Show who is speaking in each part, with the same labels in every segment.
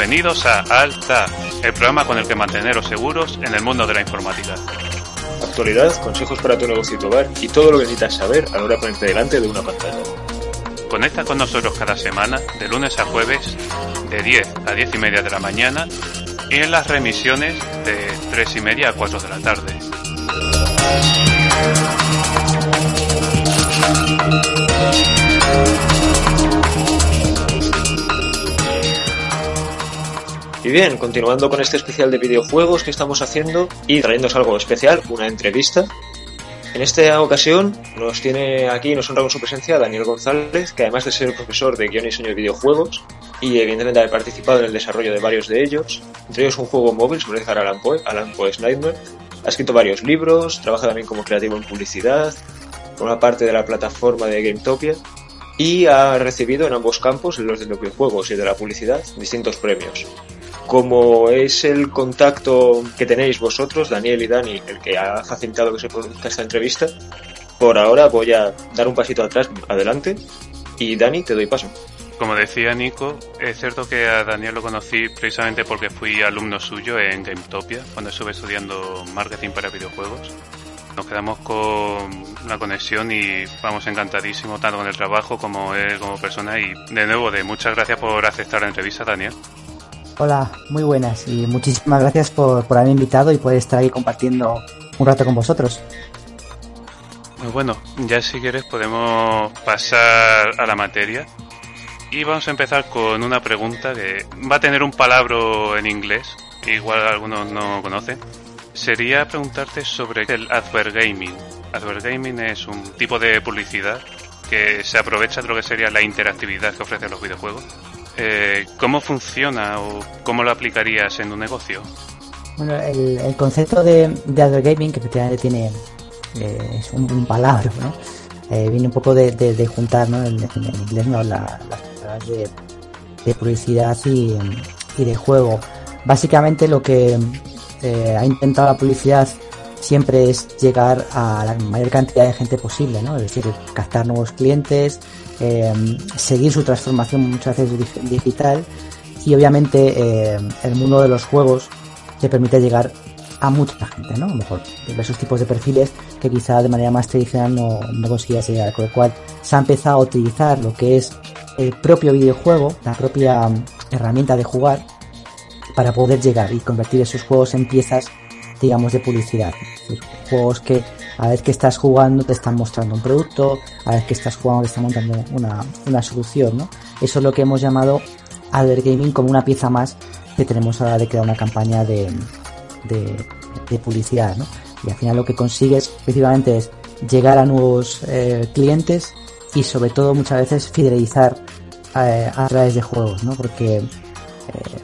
Speaker 1: Bienvenidos a Alta, el programa con el que manteneros seguros en el mundo de la informática.
Speaker 2: Actualidad, consejos para tu negocio y tu hogar y todo lo que necesitas saber a la hora de ponerte delante de una pantalla.
Speaker 1: Conecta con nosotros cada semana, de lunes a jueves, de 10 a 10 y media de la mañana y en las remisiones de 3 y media a 4 de la tarde.
Speaker 2: Y bien, continuando con este especial de videojuegos que estamos haciendo y trayéndonos algo especial, una entrevista. En esta ocasión nos tiene aquí, nos honra con su presencia Daniel González, que además de ser profesor de guion y diseño de videojuegos y evidentemente haber participado en el desarrollo de varios de ellos, entre ellos un juego móvil sobre Edgar Allan Poe, Alan Poe's Nightmare, ha escrito varios libros, trabaja también como creativo en publicidad, una parte de la plataforma de GameTopia y ha recibido en ambos campos, los de los videojuegos y de la publicidad, distintos premios como es el contacto que tenéis vosotros, Daniel y Dani, el que ha facilitado que se produzca esta entrevista, por ahora voy a dar un pasito atrás, adelante, y Dani, te doy paso.
Speaker 1: Como decía Nico, es cierto que a Daniel lo conocí precisamente porque fui alumno suyo en GameTopia, cuando estuve estudiando marketing para videojuegos. Nos quedamos con una conexión y vamos encantadísimos tanto con el trabajo como él como persona y de nuevo de muchas gracias por aceptar la entrevista Daniel.
Speaker 3: Hola, muy buenas y muchísimas gracias por, por haberme invitado y poder estar ahí compartiendo un rato con vosotros.
Speaker 1: Pues bueno, ya si quieres podemos pasar a la materia y vamos a empezar con una pregunta que va a tener un palabra en inglés, igual algunos no conocen. Sería preguntarte sobre el advergaming. Advergaming es un tipo de publicidad que se aprovecha de lo que sería la interactividad que ofrecen los videojuegos eh, ¿cómo funciona o cómo lo aplicarías en un negocio?
Speaker 3: Bueno, el, concepto de, de gaming, que efectivamente tiene eh, es un, palabra, ¿no? Eh, viene un poco de, juntar, ¿no? En, inglés, ¿no? las palabras de, publicidad y, de juego. Básicamente lo que ha intentado la publicidad siempre es llegar a la mayor cantidad de gente posible, ¿no? Es decir, captar nuevos clientes, eh, seguir su transformación muchas veces digital y obviamente eh, el mundo de los juegos te permite llegar a mucha gente, ¿no? A lo mejor diversos tipos de perfiles que quizá de manera más tradicional no, no consiguías llegar, con lo cual se ha empezado a utilizar lo que es el propio videojuego, la propia mm, herramienta de jugar, para poder llegar y convertir esos juegos en piezas, digamos, de publicidad. juegos que a vez que estás jugando te están mostrando un producto, a vez que estás jugando te están montando una, una solución, ¿no? Eso es lo que hemos llamado Adver Gaming como una pieza más que tenemos a la de crear una campaña de, de, publicidad, ¿no? Y al final lo que consigues efectivamente es llegar a nuevos eh, clientes y sobre todo muchas veces fidelizar eh, a través de juegos, ¿no? Porque eh,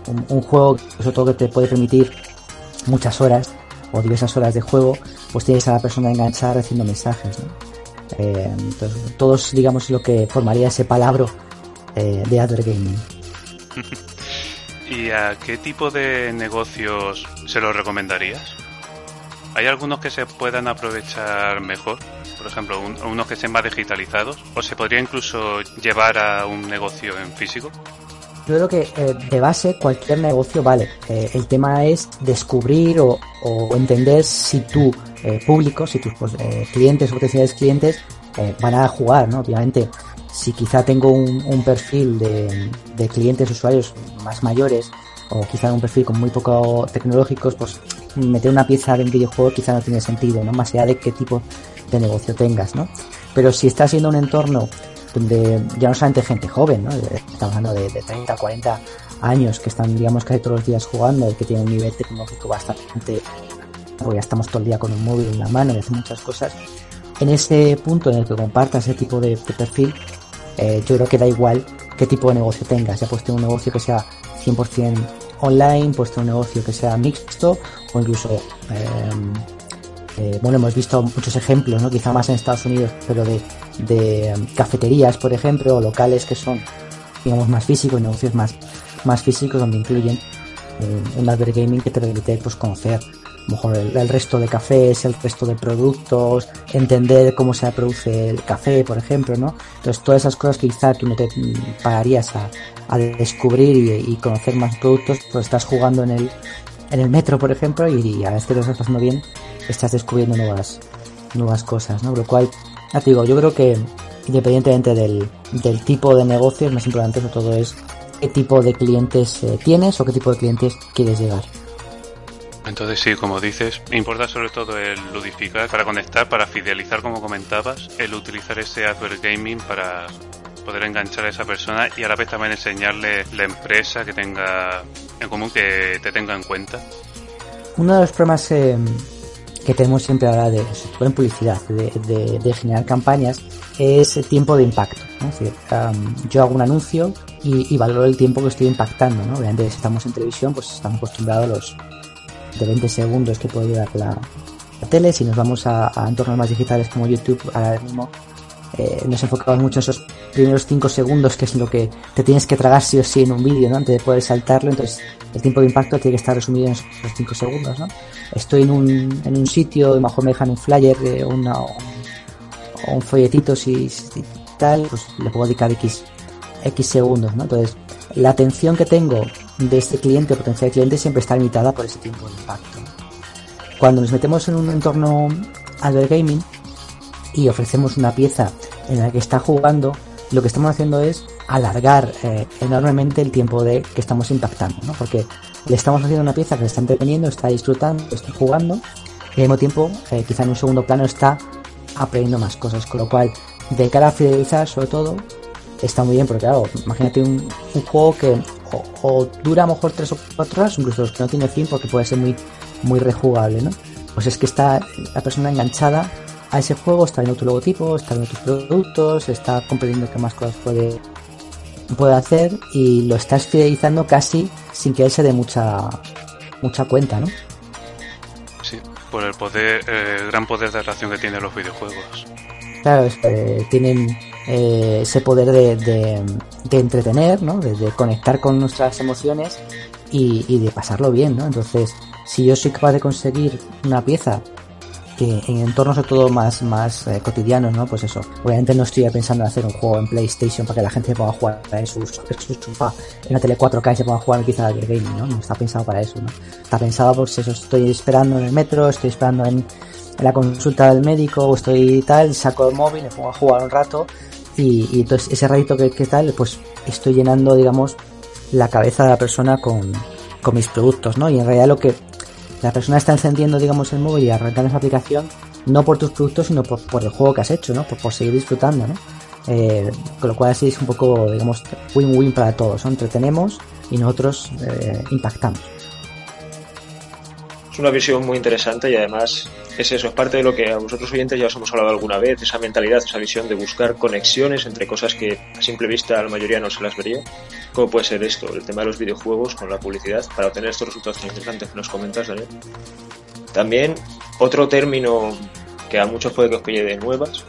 Speaker 3: un, un, juego, sobre todo que te puede permitir muchas horas o diversas horas de juego, pues tienes a la persona enganchada recibiendo mensajes. Eh, entonces, todos, digamos, lo que formaría ese palabra eh, de Adver Gaming.
Speaker 1: ¿Y a qué tipo de negocios se los recomendarías? ¿Hay algunos que se puedan aprovechar mejor? Por ejemplo, unos que estén más digitalizados. ¿O se podría incluso llevar a un negocio en físico?
Speaker 3: Yo creo que eh, de base cualquier negocio vale. Eh, el tema es descubrir o, entender si tu eh, público, si tus pues, clientes o potenciales clientes van a jugar, ¿no? Obviamente, si quizá tengo un, perfil de, de, clientes, usuarios más mayores o quizá un perfil con muy poco tecnológicos, pues meter una pieza de un videojuego quizá no tiene sentido, ¿no? Más allá de qué tipo de negocio tengas, ¿no? Pero si estás en un entorno donde ya no solamente gente joven, ¿no? estamos hablando de, 30, 40 años que están, digamos, casi todos los días jugando que tienen un nivel tecnológico bastante, porque ya estamos todo el día con un móvil en la mano y hacen muchas cosas. En ese punto en el que compartas ese tipo de, perfil, eh, yo creo que da igual qué tipo de negocio tengas, ya puedes tener un negocio que sea 100% online, puedes tener un negocio que sea mixto o incluso eh, eh, bueno, hemos visto muchos ejemplos, ¿no? Quizá más en Estados Unidos, pero de, de um, cafeterías, por ejemplo, o locales que son, digamos, más físicos, negocios más, más físicos, donde incluyen eh, un advert gaming que te permite pues, conocer mejor el, resto de cafés, el resto de productos, entender cómo se produce el café, por ejemplo, ¿no? Entonces, todas esas cosas que quizá tú no te pagarías a, a descubrir y, conocer más productos, pues estás jugando en el, en el metro, por ejemplo, y, a veces lo estás pasando bien, estás descubriendo nuevas, nuevas cosas, ¿no? Lo cual, ya te digo, yo creo que independientemente del, del tipo de negocio, más importante sobre todo es qué tipo de clientes eh, tienes o qué tipo de clientes quieres llegar.
Speaker 1: Entonces sí, como dices, importa sobre todo el ludificar para conectar, para fidelizar como comentabas, el utilizar ese Advert Gaming para poder enganchar a esa persona y a la vez también enseñarle la empresa que tenga en común, que te tenga en cuenta.
Speaker 3: Uno de los problemas eh, que tenemos siempre ahora de, en publicidad, de, generar campañas, es el tiempo de impacto. Decir, yo hago un anuncio y, valoro el tiempo que estoy impactando. ¿no? Obviamente, si estamos en televisión, pues estamos acostumbrados a los de 20 segundos que puede durar la, tele. Si nos vamos a, entornos más digitales como YouTube, ahora mismo eh, nos enfocamos mucho en esos primeros 5 segundos, que es lo que te tienes que tragar sí o sí en un vídeo, ¿no? Antes de poder saltarlo, entonces el tiempo de impacto tiene que estar resumido en esos 5 segundos, ¿no? Estoy en un, en un sitio y mejor me dejan un flyer una, o un folletito si, tal, pues le puedo dedicar X, X segundos, ¿no? Entonces, la atención que tengo de este cliente o potencial cliente siempre está limitada por ese tiempo de impacto. Cuando nos metemos en un entorno Advert Gaming y ofrecemos una pieza en la que está jugando, lo que estamos haciendo es alargar eh, enormemente el tiempo de que estamos impactando, ¿no? Porque le estamos haciendo una pieza que se está entreteniendo, está disfrutando, está jugando, y al mismo tiempo, eh, quizá en un segundo plano está aprendiendo más cosas, con lo cual, de cara a fidelizar, sobre todo, está muy bien, porque claro, imagínate un, juego que o, dura a lo mejor 3 o 4 horas, incluso los que no tiene fin, porque puede ser muy, muy rejugable, ¿no? Pues es que está la persona enganchada a ese juego, está viendo tu logotipo, está viendo tus productos, está comprendiendo qué más cosas puede, puede hacer y lo estás fidelizando casi sin que él se dé mucha, mucha cuenta, ¿no?
Speaker 1: Sí, por el poder, el gran poder de atracción que tienen los videojuegos.
Speaker 3: Claro, tienen eh, ese poder de, de, entretener, ¿no? De, conectar con nuestras emociones y, y, de pasarlo bien, ¿no? Entonces, si yo soy capaz de conseguir una pieza que en entornos sobre todo más, más eh, cotidianos, ¿no? Pues eso. Obviamente no estoy pensando en hacer un juego en PlayStation para que la gente se ponga a jugar en su, sofá en la tele 4K y se ponga a jugar quizá de gaming, ¿no? No está pensado para eso, ¿no? Está pensado por si eso estoy esperando en el metro, estoy esperando en, la consulta del médico o estoy tal, saco el móvil, me pongo a jugar un rato y, y entonces ese ratito que, que tal, pues estoy llenando, digamos, la cabeza de la persona con, con mis productos, ¿no? Y en realidad lo que la persona está encendiendo, digamos, el móvil y arrancando esa aplicación no por tus productos, sino por, el juego que has hecho, ¿no? Por, seguir disfrutando, ¿no? Eh, con lo cual así es un poco, digamos, win-win para todos. Entretenemos y nosotros eh, impactamos.
Speaker 2: Es una visión muy interesante y además es eso, es parte de lo que a vosotros oyentes ya os hemos hablado alguna vez, esa mentalidad, esa visión de buscar conexiones entre cosas que a simple vista la mayoría no se las vería. ¿Cómo puede ser esto? El tema de los videojuegos con la publicidad para obtener estos resultados tan interesantes que nos comentas, Daniel. También otro término que a muchos puede que os pille de nuevas.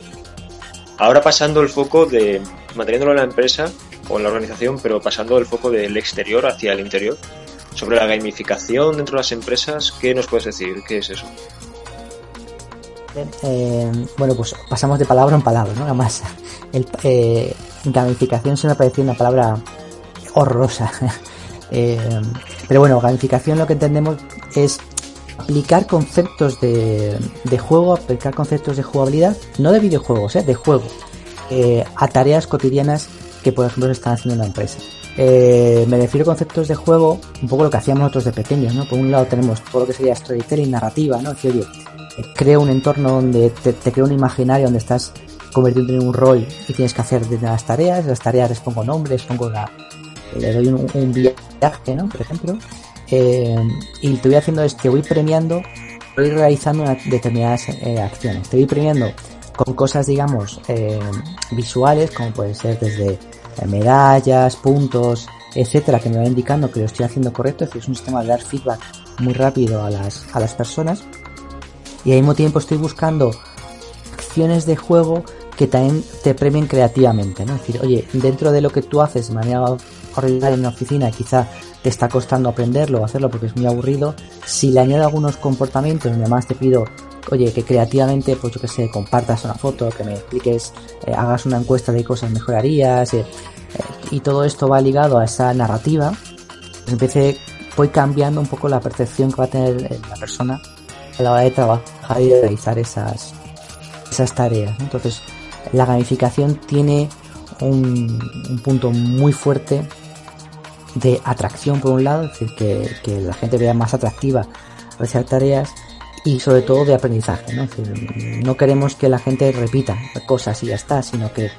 Speaker 2: Ahora pasando el foco de, manteniéndolo en la empresa o en la organización, pero pasando el foco del exterior hacia el interior. Sobre la gamificación dentro de las empresas, ¿qué nos puedes decir? ¿Qué es eso?
Speaker 3: Eh, bueno, pues pasamos de palabra en palabra, ¿no? Además, el, eh, gamificación se me parecido una palabra horrorosa. Eh, pero bueno, gamificación lo que entendemos es aplicar conceptos de, juego, aplicar conceptos de jugabilidad, no de videojuegos, de juego, a tareas cotidianas que por ejemplo se están haciendo en la empresa. me refiero a conceptos de juego, un poco lo que hacíamos nosotros de pequeños, ¿no? Por un lado tenemos todo lo que sería storytelling, narrativa, ¿no? Oye, creo un entorno donde te, creo un imaginario donde estás convirtiendo en un rol y tienes que hacer las tareas, las tareas les pongo nombres, pongo la, le doy un, viaje, ¿no? Por ejemplo, eh, y te voy haciendo es que voy premiando, voy realizando determinadas eh, acciones, te voy premiando con cosas, digamos, eh, visuales, como puede ser desde medallas, puntos, etcétera, que me va indicando que lo estoy haciendo correcto, es decir, es un sistema de dar feedback muy rápido a las, a las personas y al mismo tiempo estoy buscando acciones de juego que también te premien creativamente, ¿no? Es decir, oye, dentro de lo que tú haces de manera horrible en una oficina, quizá te está costando aprenderlo o hacerlo porque es muy aburrido, si le añado algunos comportamientos donde más te pido, oye, que creativamente, pues yo que sé, compartas una foto, que me expliques, eh, hagas una encuesta de cosas mejorarías, eh, eh, y todo esto va ligado a esa narrativa, pues empecé, voy cambiando un poco la percepción que va a tener la persona a la hora de trabajar y de realizar esas, esas tareas. Entonces, la gamificación tiene un, punto muy fuerte de atracción por un lado, es decir, que, la gente vea más atractiva realizar tareas y sobre todo de aprendizaje. ¿no? no queremos que la gente repita cosas y ya está, sino que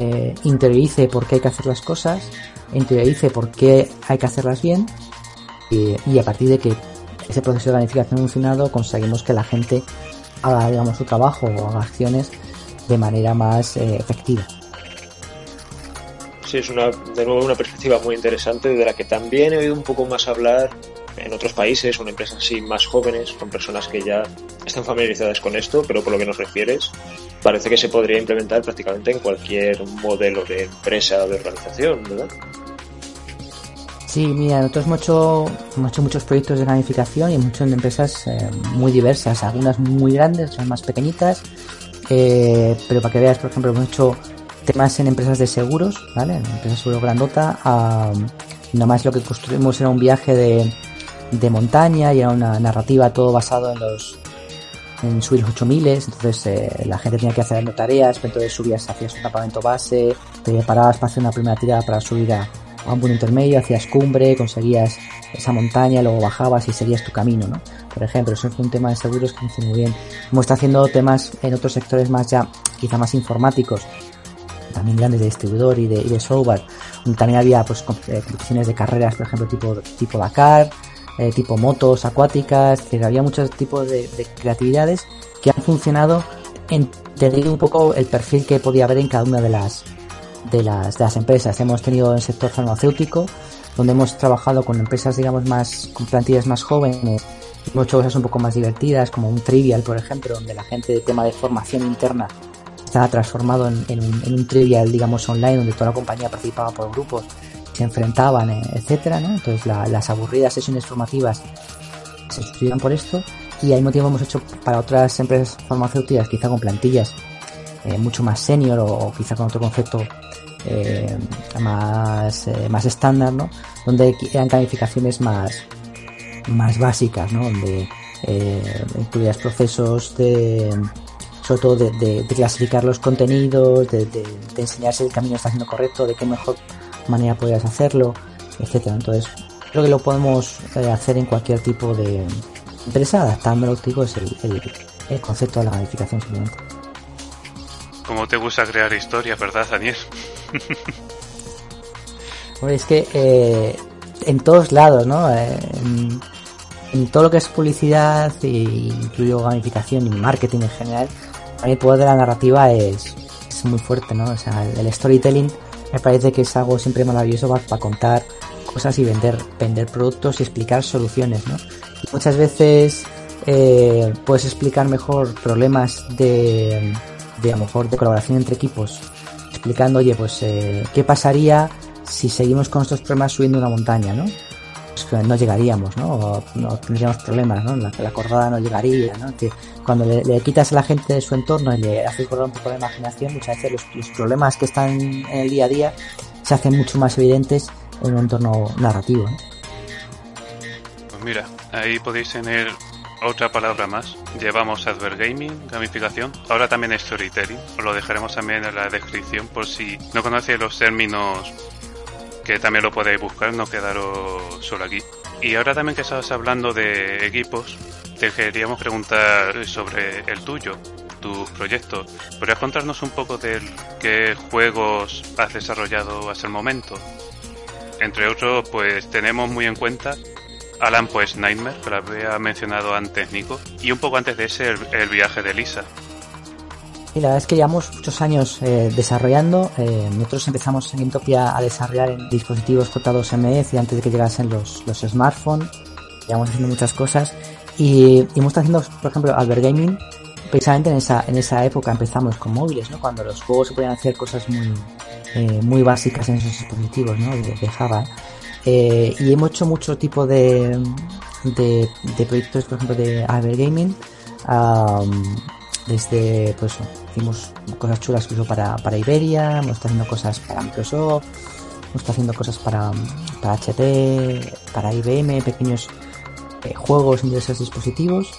Speaker 3: eh, interiorice por qué hay que hacer las cosas, interiorice por qué hay que hacerlas bien y, a partir de que ese proceso de planificación funcionado conseguimos que la gente haga digamos su trabajo o haga acciones de manera más eh, efectiva.
Speaker 2: Sí, es una, de nuevo una perspectiva muy interesante de la que también he oído un poco más hablar en otros países o en empresas así más jóvenes, con personas que ya están familiarizadas con esto, pero por lo que nos refieres, parece que se podría implementar prácticamente en cualquier modelo de empresa o de organización, ¿verdad?
Speaker 3: Sí, mira, nosotros hemos hecho, muchos proyectos de gamificación y muchas empresas eh, muy diversas, algunas muy grandes, otras más pequeñitas, eh, pero para que veas, por ejemplo, hemos hecho temas en empresas de seguros, ¿vale? En empresas de seguros grandota, nada más lo que construimos era un viaje de, de montaña y era una narrativa todo basado en los en subir los 8000, entonces eh, la gente tenía que hacer tareas, entonces subías, hacías un campamento base, te preparabas para hacer una primera tirada para subir a, a un punto intermedio, hacías cumbre, conseguías esa montaña, luego bajabas y seguías tu camino, ¿no? Por ejemplo, eso fue un tema de seguros que funciona muy bien. Hemos estado haciendo temas en otros sectores más ya, quizá más informáticos, también grandes de distribuidor y de, y de software. También había pues eh, competiciones de carreras, por ejemplo, tipo, tipo Dakar, eh, tipo motos acuáticas, que había muchos tipos de, creatividades que han funcionado entendiendo un poco el perfil que podía haber en cada una de las, de las, de las empresas. Hemos tenido el sector farmacéutico, donde hemos trabajado con empresas, digamos, más, con plantillas más jóvenes, hemos cosas un poco más divertidas, como un trivial, por ejemplo, donde la gente de tema de formación interna estaba transformado en, un, un, trivial, digamos, online, donde toda la compañía participaba por grupos se enfrentaban, eh, etcétera. Entonces las aburridas sesiones formativas se sustituían por esto y al mismo tiempo hemos hecho para otras empresas farmacéuticas, quizá con plantillas eh, mucho más senior o, quizá con otro concepto eh, más, más estándar, ¿no? Donde eran calificaciones más, más básicas, ¿no? Donde incluías procesos de sobre todo de, clasificar los contenidos, de, de, enseñar si el camino está siendo correcto, de qué mejor manera podrías hacerlo, etcétera. Entonces, creo que lo podemos eh, hacer en cualquier tipo de empresa, adaptándolo, es el, el, concepto de la gamificación simplemente.
Speaker 1: Como te gusta crear historias, ¿verdad, Daniel?
Speaker 3: es que eh, en todos lados, ¿no? Eh, en, todo lo que es publicidad, e incluyo gamificación y marketing en general, a mí el poder de la narrativa es, muy fuerte, ¿no? O sea, el storytelling me parece que es algo siempre maravilloso para, contar cosas y vender, vender productos y explicar soluciones, ¿no? Muchas veces eh, puedes explicar mejor problemas de, de a lo mejor de colaboración entre equipos, explicando, oye, pues eh, qué pasaría si seguimos con estos problemas subiendo una montaña, ¿no? Pues no llegaríamos, ¿no? O no tendríamos problemas, ¿no? La, la cordada no llegaría, ¿no? Que cuando le, quitas a la gente de su entorno y le haces correr un poco de imaginación, muchas veces los, problemas que están en el día a día se hacen mucho más evidentes en un entorno narrativo.
Speaker 1: Pues mira, ahí podéis tener otra palabra más. Llevamos Advergaming, gamificación, ahora también storytelling. Os lo dejaremos también en la descripción por si no conocéis los términos que también lo podéis buscar, no quedaros solo aquí. Y ahora también que estabas hablando de equipos, te queríamos preguntar sobre el tuyo, tus proyectos. ¿Podrías contarnos un poco de qué juegos has desarrollado hasta el momento? Entre otros, pues tenemos muy en cuenta Alan pues Nightmare, que lo había mencionado antes Nico, y un poco antes de ese el, viaje de Lisa.
Speaker 3: Y la verdad es que llevamos muchos años eh, desarrollando. Eh, nosotros empezamos en Intopia a desarrollar en dispositivos J2MS y antes de que llegasen los, los smartphones. Llevamos haciendo muchas cosas y, hemos estado haciendo, por ejemplo, Albert Gaming, precisamente en esa, en esa época empezamos con móviles, ¿no? Cuando los juegos se podían hacer cosas muy, eh, muy básicas en esos dispositivos ¿no? de, Java. Eh, y hemos hecho mucho tipo de, de, proyectos, por ejemplo, de Gaming. desde, pues, hicimos cosas chulas incluso para, para Iberia, hemos estado haciendo cosas para Microsoft, hemos estado haciendo cosas para, para HP, para IBM, pequeños eh, juegos en diversos dispositivos.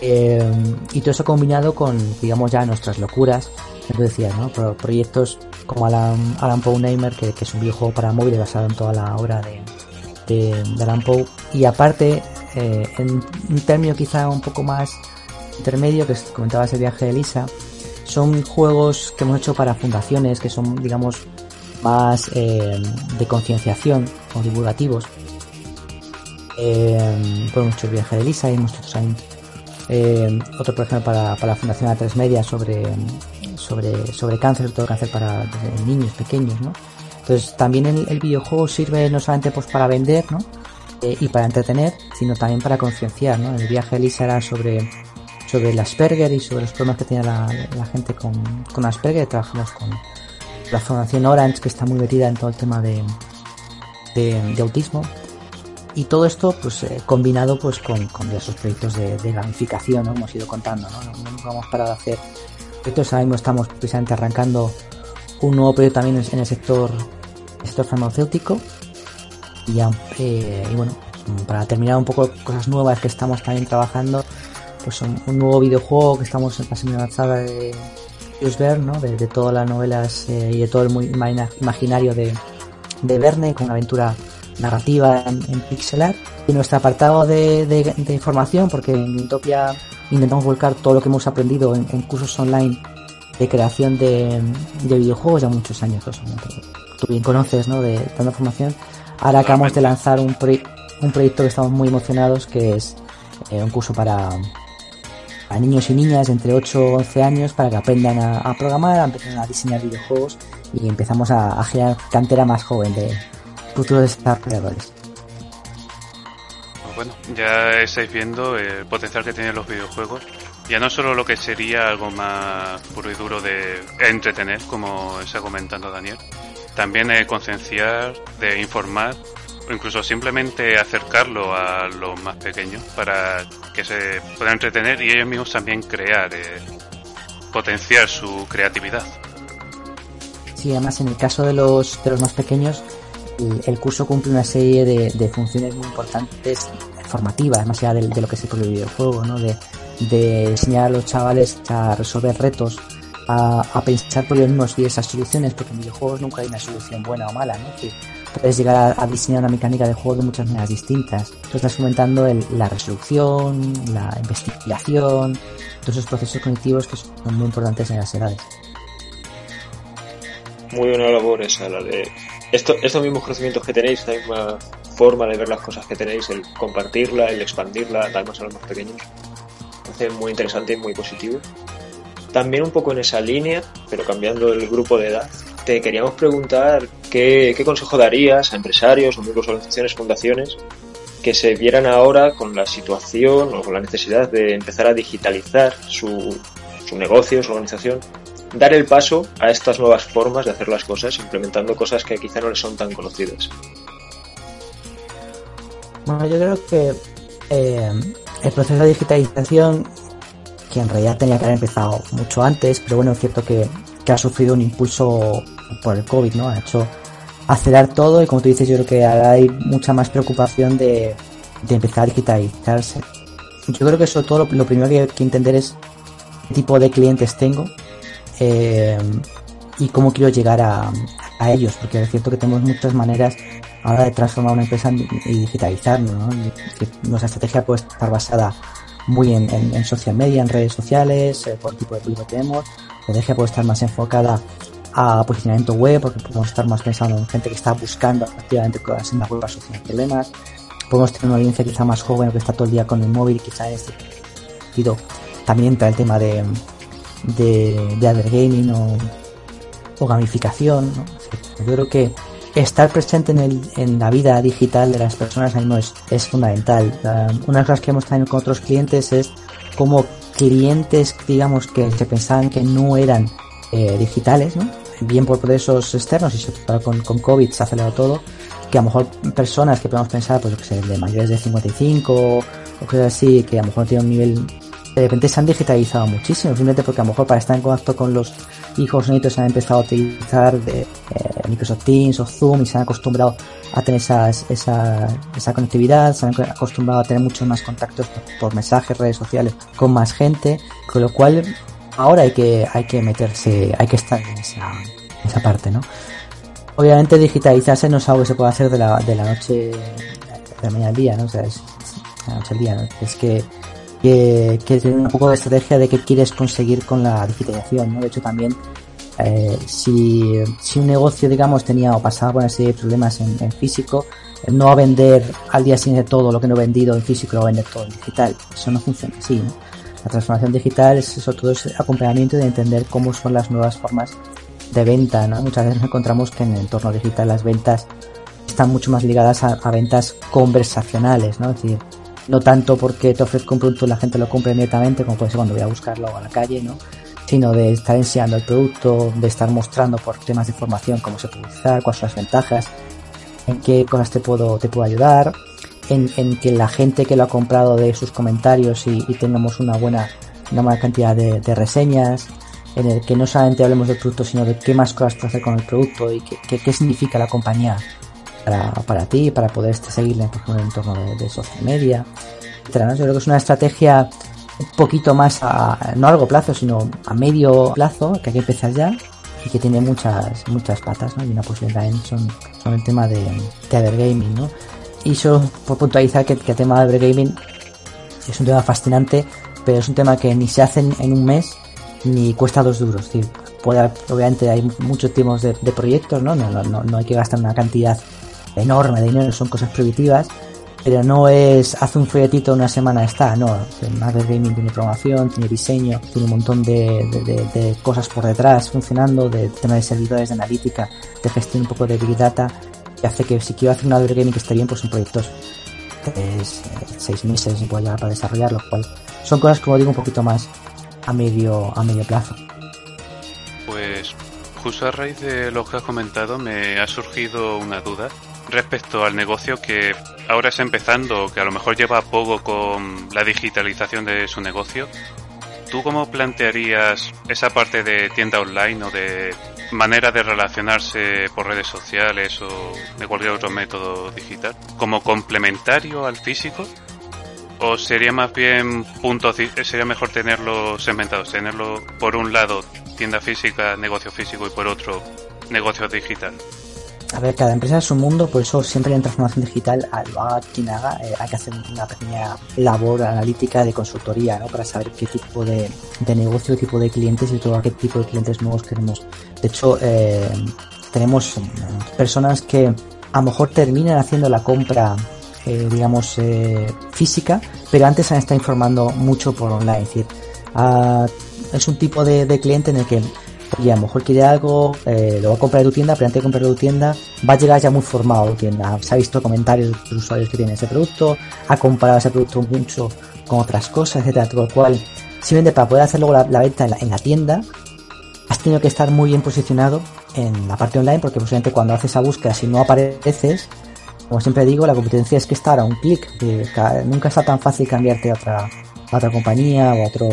Speaker 3: y todo eso combinado con, digamos, ya nuestras locuras tú decías, ¿no? proyectos como Alan, Alan Poe que, es un videojuego para móviles basado en toda la obra de, de, Alan Poe. Y aparte, eh, en un término quizá un poco más intermedio, que comentabas el viaje de Lisa, son juegos que hemos hecho para fundaciones, que son, digamos, más eh, de concienciación o divulgativos. Eh, por mucho el viaje de Lisa y hemos hecho eh, otro por ejemplo para, para la Fundación A3 Media sobre sobre, sobre cáncer, todo cáncer para niños pequeños, ¿no? Entonces también el, videojuego sirve no solamente pues para vender, ¿no? Eh, y para entretener, sino también para concienciar, ¿no? El viaje de Lisa era sobre, sobre el Asperger y sobre los problemas que tiene la, gente con, con Asperger. Trabajamos con la Fundación Orange, que está muy metida en todo el tema de, de, autismo. Y todo esto, pues, eh, combinado, pues, con, con esos proyectos de, de gamificación, ¿no? Hemos ido contando, ¿no? No, vamos para hacer proyectos. Ahora mismo estamos precisamente arrancando un nuevo proyecto también en el sector, sector farmacéutico. Y, eh, bueno, para terminar un poco cosas nuevas que estamos también trabajando, pues un, nuevo videojuego que estamos en fase avanzada de Ver, ¿no? De, todas las novelas eh, y de todo el muy imaginario de, de Verne, con una aventura narrativa en, en pixel art. Y nuestro apartado de, de, información, porque en Utopia intentamos volcar todo lo que hemos aprendido en, cursos online de creación de, videojuegos ya muchos años. tú bien conoces, ¿no? De tanta formación. Ahora acabamos de lanzar un, proyecto que estamos muy emocionados, que es eh, un curso para, niños y niñas entre 8 y 11 años para que aprendan a, programar, a a diseñar videojuegos y empezamos a, a generar cantera más joven de futuros desarrolladores
Speaker 1: bueno, ya estáis viendo el potencial que tienen los videojuegos. Ya no solo lo que sería algo más puro y duro de entretener, como está comentando Daniel, también de concienciar, de informar, o incluso simplemente acercarlo a los más pequeños para que se puedan entretener y ellos mismos también crear, eh, potenciar su creatividad.
Speaker 3: Sí, además en el caso de los, de los más pequeños, el, curso cumple una serie de, funciones muy importantes formativas, más allá de, lo que es el videojuego, ¿no? De, enseñar a los chavales a resolver retos, a, pensar por ellos mismos y esas soluciones, porque en videojuegos nunca hay una solución buena o mala, ¿no? puedes llegar a, diseñar una mecánica de juego de muchas maneras distintas. Tú estás fomentando la resolución, la investigación, todos esos procesos cognitivos que son muy importantes en las edades.
Speaker 2: Muy buena labor esa, la de esto, estos mismos conocimientos que tenéis, esta misma forma de ver las cosas que tenéis, el compartirla, el expandirla, dar más a los más pequeños, hace muy interesante y muy positivo. También un poco en esa línea, pero cambiando el grupo de edad, te queríamos preguntar qué, consejo darías a empresarios o miembros de organizaciones, fundaciones, que se vieran ahora con la situación o con la necesidad de empezar a digitalizar su, su negocio, su organización, dar el paso a estas nuevas formas de hacer las cosas, implementando cosas que quizá no les son tan conocidas.
Speaker 3: Bueno, yo creo que eh, el proceso de digitalización, que en realidad tenía que haber empezado mucho antes, pero bueno, es cierto que, ha sufrido un impulso por el COVID, ¿no? Ha hecho acelerar todo y como tú dices, yo creo que ahora hay mucha más preocupación de, empezar a digitalizarse. Yo creo que sobre todo lo, primero que hay que entender es qué tipo de clientes tengo eh, y cómo quiero llegar a, ellos, porque es cierto que tenemos muchas maneras ahora de transformar una empresa y digitalizarnos. ¿no? nuestra estrategia puede estar basada muy en, social media, en redes sociales, eh, por tipo de público que tenemos. La estrategia puede estar más enfocada a posicionamiento web, porque podemos estar más pensando en gente que está buscando activamente cosas en la web para solucionar problemas. Podemos tener una audiencia quizá más joven que está todo el día con el móvil, quizá en este sentido también entra el tema de, de, de gaming o, gamificación. Yo creo que estar presente en, el, en la vida digital de las personas ahí no es, es fundamental. una de las cosas que hemos tenido con otros clientes es como clientes, digamos, que se pensaban que no eran eh, digitales, ¿no? bien por procesos externos y sobre todo con, con COVID se ha acelerado todo, que a lo mejor personas que podemos pensar, pues que de mayores de 55 o cosas así, que a lo mejor tienen un nivel, de repente se han digitalizado muchísimo, simplemente porque a lo mejor para estar en contacto con los hijos nietos han empezado a utilizar de, eh, Microsoft Teams o Zoom y se han acostumbrado a tener esa, esa conectividad, se han acostumbrado a tener muchos más contactos por, mensajes, redes sociales con más gente, con lo cual ahora hay que, hay que meterse, hay que estar en esa, esa parte, ¿no? Obviamente digitalizarse no es algo que se puede hacer de la, de la noche, de la mañana al día, ¿no? O sea, es, la noche al día, ¿no? Es que, que, que tener un poco de estrategia de qué quieres conseguir con la digitalización, ¿no? De hecho también eh, si, si, un negocio, digamos, tenía o pasaba por una serie de problemas en, físico, no va a vender al día siguiente todo lo que no he vendido en físico, lo va a vender todo en digital. Eso no funciona así. La transformación digital es sobre todo ese acompañamiento de entender cómo son las nuevas formas de venta. ¿no? Muchas veces encontramos que en el entorno digital las ventas están mucho más ligadas a, ventas conversacionales, ¿no? Es decir, no tanto porque te ofrezco un producto y la gente lo compre inmediatamente, como puede ser cuando voy a buscarlo a la calle, ¿no? sino de estar enseñando el producto, de estar mostrando por temas de formación cómo se puede utilizar, cuáles son las ventajas, en qué cosas te puedo, te puedo ayudar, en, que la gente que lo ha comprado de sus comentarios y, tengamos una buena, una buena cantidad de, reseñas, en el que no solamente hablemos del producto, sino de qué más cosas puedes hacer con el producto y qué, qué, significa la compañía para, para ti, para poder este, en el entorno de, social media, etc. Yo creo que es una estrategia un poquito más a, no a largo plazo, sino a medio plazo, que hay que empezar ya y que tiene muchas muchas patas, ¿no? Y una posibilidad también son, son el tema de, de Evergaming, ¿no? Y solo por puntualizar que, que el tema de Evergaming es un tema fascinante, pero es un tema que ni se hace en, un mes ni cuesta dos duros. Es puede, obviamente hay muchos tipos de, proyectos, ¿no? No, ¿no? no hay que gastar una cantidad enorme de dinero, son cosas prohibitivas, pero no es hace un folletito una semana está, no. Marvel Gaming tiene programación, tiene diseño, tiene un montón de, cosas por detrás funcionando, de tema de servidores, de analítica, de gestión un poco de Big Data, que hace que si quiero hacer una Marvel Gaming que esté bien, pues son proyectos tres, seis meses se puede llegar para desarrollarlo, cual son cosas como digo un poquito más a medio, a medio plazo.
Speaker 1: Pues justo a raíz de lo que has comentado me ha surgido una duda respecto al negocio que ahora está empezando, que a lo mejor lleva poco con la digitalización de su negocio, ¿tú cómo plantearías esa parte de tienda online o de manera de relacionarse por redes sociales o de cualquier otro método digital como complementario al físico? ¿O sería más bien puntos, sería mejor tenerlo segmentados, tenerlo por un lado tienda física, negocio físico y por otro negocio digital?
Speaker 3: A ver, cada empresa es un mundo, por eso siempre en transformación digital, lo haga quien haga, eh, hay que hacer una pequeña labor analítica de consultoría, ¿no? Para saber qué tipo de, negocio, qué tipo de clientes y todo qué tipo de clientes nuevos queremos. De hecho, eh, tenemos eh, personas que a lo mejor terminan haciendo la compra, digamos, física, pero antes han estado informando mucho por online. Es decir, ah, es un tipo de, de cliente en el que y a lo mejor quiere algo, eh, lo va a comprar de tu tienda, pero antes de comprarlo de tu tienda, va a llegar ya muy formado a. Se ha visto comentarios de los usuarios que tienen ese producto, ha comparado ese producto mucho con otras cosas, etcétera, todo lo cual, simplemente para poder hacer luego la, venta en la, tienda, has tenido que estar muy bien posicionado en la parte online, porque posiblemente cuando haces esa búsqueda, si no apareces, como siempre digo, la competencia es que estar a un clic, nunca está tan fácil cambiarte a otra, a otra compañía o a otro,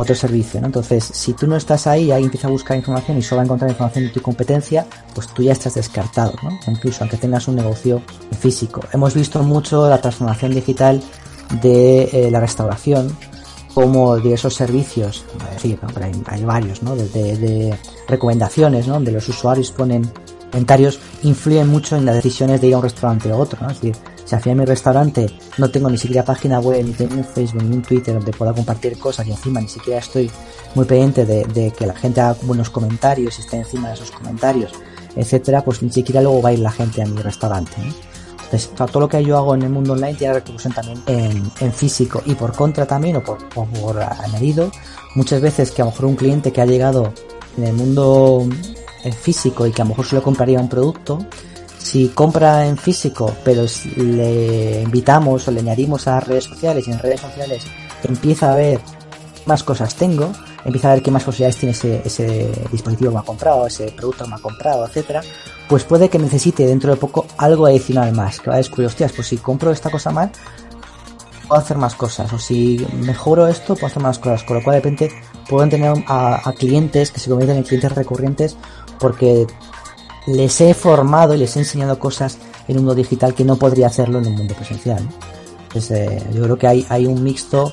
Speaker 3: otro servicio, ¿no? Entonces, si tú no estás ahí, alguien empieza a buscar información y solo va a encontrar información de tu competencia, pues tú ya estás descartado, ¿no? Incluso aunque tengas un negocio físico. Hemos visto mucho la transformación digital de eh, la restauración como diversos servicios, decir, hay, varios, ¿no? De, de, recomendaciones, ¿no? Donde los usuarios ponen comentarios, influyen mucho en las decisiones de ir a un restaurante u otro. Es decir, si al final mi restaurante no tengo ni siquiera página web, ni tengo un Facebook, ni un Twitter donde pueda compartir cosas y encima ni siquiera estoy muy pendiente de, que la gente haga buenos comentarios y esté encima de esos comentarios, etcétera, pues ni siquiera luego va a ir la gente a mi restaurante. Entonces, todo lo que yo hago en el mundo online tiene repercusión también en, físico y por contra también o por, o por añadido, muchas veces que a lo mejor un cliente que ha llegado en el mundo en físico y que a lo mejor solo compraría un producto, si compra en físico, pero le invitamos o le añadimos a redes sociales y en redes sociales empieza a ver más cosas tengo, empieza a ver qué más posibilidades tiene ese, ese dispositivo que me ha comprado, ese producto que me ha comprado, etcétera, pues puede que necesite dentro de poco algo adicional más, que va a descubrir, hostias, pues si compro esta cosa mal, puedo hacer más cosas, o si mejoro esto, puedo hacer más cosas, con lo cual de repente pueden tener a, clientes que se convierten en clientes recurrentes porque les he formado y les he enseñado cosas en un mundo digital que no podría hacerlo en un mundo presencial. Entonces, eh, yo creo que hay, un mixto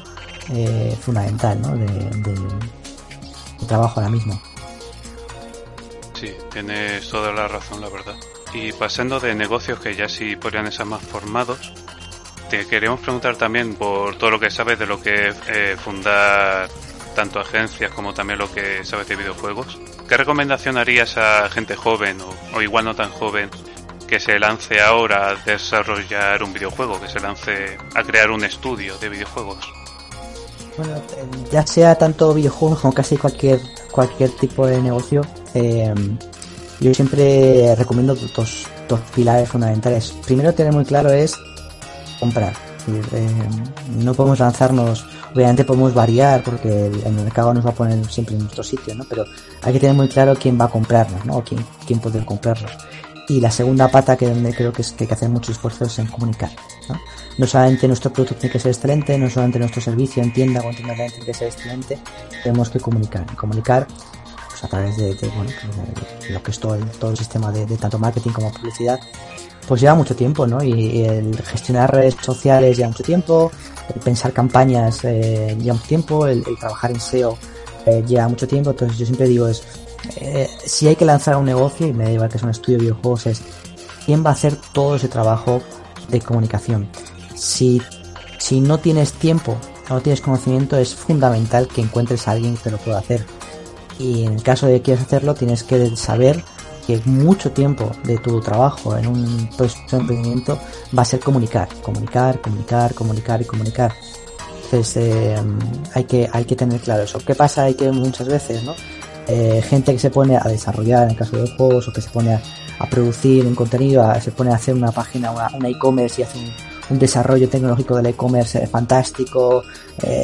Speaker 3: eh, fundamental ¿no? de, de trabajo ahora mismo.
Speaker 1: Sí, tienes toda la razón, la verdad. Y pasando de negocios que ya sí podrían ser más formados, te queremos preguntar también por todo lo que sabes de lo que es eh, fundar tanto agencias como también lo que sabes de videojuegos. ¿Qué recomendación harías a gente joven o, igual no tan joven que se lance ahora a desarrollar un videojuego, que se lance a crear un estudio de videojuegos?
Speaker 3: Bueno, ya sea tanto videojuegos como casi cualquier cualquier tipo de negocio, eh, yo siempre recomiendo dos, dos pilares fundamentales. Primero, tener muy claro es comprar. Eh, no podemos lanzarnos, obviamente podemos variar porque el, mercado nos va a poner siempre en nuestro sitio, ¿no? Pero hay que tener muy claro quién va a comprarnos, ¿no? O quién, quién puede comprarnos. Y la segunda pata que donde creo que, es, que hay que hacer mucho esfuerzo es en comunicar. ¿no? solamente nuestro producto tiene que ser excelente, no solamente nuestro servicio en tienda o en tiene que ser excelente, tenemos que comunicar. Comunicar pues, a través de, bueno, lo que es todo el, todo el sistema de, tanto marketing como publicidad, pues lleva mucho tiempo, ¿no? Y, el gestionar redes sociales lleva mucho tiempo, el pensar campañas eh, lleva mucho tiempo, el, trabajar en SEO eh, lleva mucho tiempo. Entonces yo siempre digo es, eh, si hay que lanzar un negocio, y me da igual que es un estudio de videojuegos, es quién va a hacer todo ese trabajo de comunicación. Si, si no tienes tiempo, no tienes conocimiento, es fundamental que encuentres a alguien que te lo pueda hacer. Y en el caso de que quieras hacerlo, tienes que saber que mucho tiempo de tu trabajo en un emprendimiento va a ser comunicar, comunicar, comunicar, comunicar y comunicar. Entonces eh, hay que hay que tener claro eso. ¿Qué pasa? Hay que muchas veces, ¿no? Eh, gente que se pone a desarrollar en el caso de juegos o que se pone a, producir un contenido, se pone a hacer una página, una e-commerce y hace un, desarrollo tecnológico del e-commerce eh, fantástico,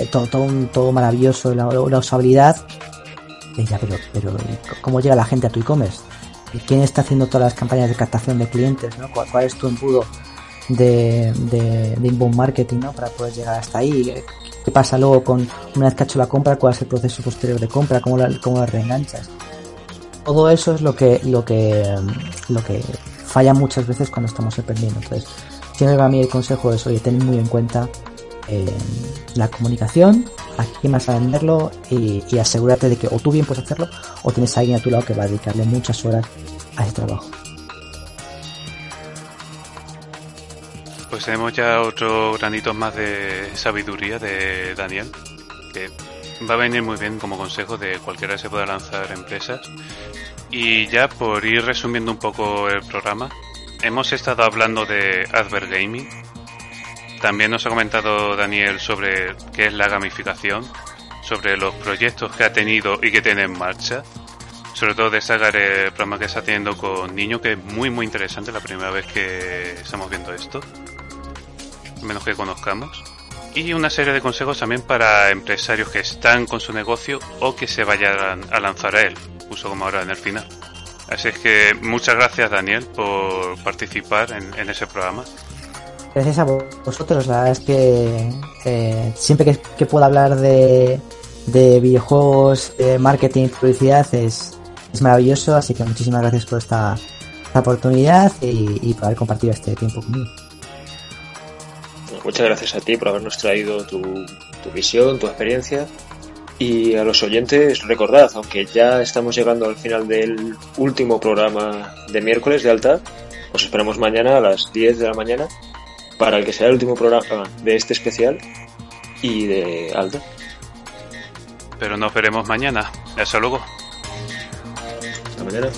Speaker 3: todo, todo, todo maravilloso, la, la usabilidad. Pero, pero ¿cómo llega la gente a tu e-commerce? Quién está haciendo todas las campañas de captación de clientes, ¿no? ¿Cuál, es tu embudo de, inbound marketing, ¿no? Para poder llegar hasta ahí. ¿Qué pasa luego con una vez que ha hecho la compra? ¿Cuál es el proceso posterior de compra? ¿Cómo la, cómo la reenganchas? Todo eso es lo que, lo que, lo que falla muchas veces cuando estamos aprendiendo. Entonces, siempre para mí el consejo es, oye, ten muy en cuenta eh, la comunicación, a quién vas a venderlo y, y, asegúrate de que o tú bien puedes hacerlo o tienes a alguien a tu lado que va a dedicarle muchas horas a ese trabajo.
Speaker 1: Pues tenemos ya otro granito más de sabiduría de Daniel, que va a venir muy bien como consejo de cualquiera que se pueda lanzar empresas. Y ya por ir resumiendo un poco el programa, hemos estado hablando de Advert Gaming, también nos ha comentado Daniel sobre qué es la gamificación, sobre los proyectos que ha tenido y que tiene en marcha. Sobre todo destacar el programa que está teniendo con niños, que es muy muy interesante, la primera vez que estamos viendo esto. Menos que conozcamos. Y una serie de consejos también para empresarios que están con su negocio o que se vayan a lanzar a él, justo como ahora en el final. Así es que muchas gracias Daniel por participar en, en ese programa
Speaker 3: gracias a vosotros. La verdad es que eh, siempre que, que pueda hablar de, de videojuegos, de marketing, publicidad, es, es maravilloso. Así que muchísimas gracias por esta, oportunidad y, por haber compartido este tiempo conmigo.
Speaker 2: Muchas gracias a ti por habernos traído tu, tu visión, tu experiencia. Y a los oyentes, recordad, aunque ya estamos llegando al final del último programa de miércoles de alta, os esperamos mañana a las 10 de la mañana para el que sea el último programa de este especial y de Alta.
Speaker 1: Pero nos veremos mañana. Hasta luego.
Speaker 2: Hasta mañana.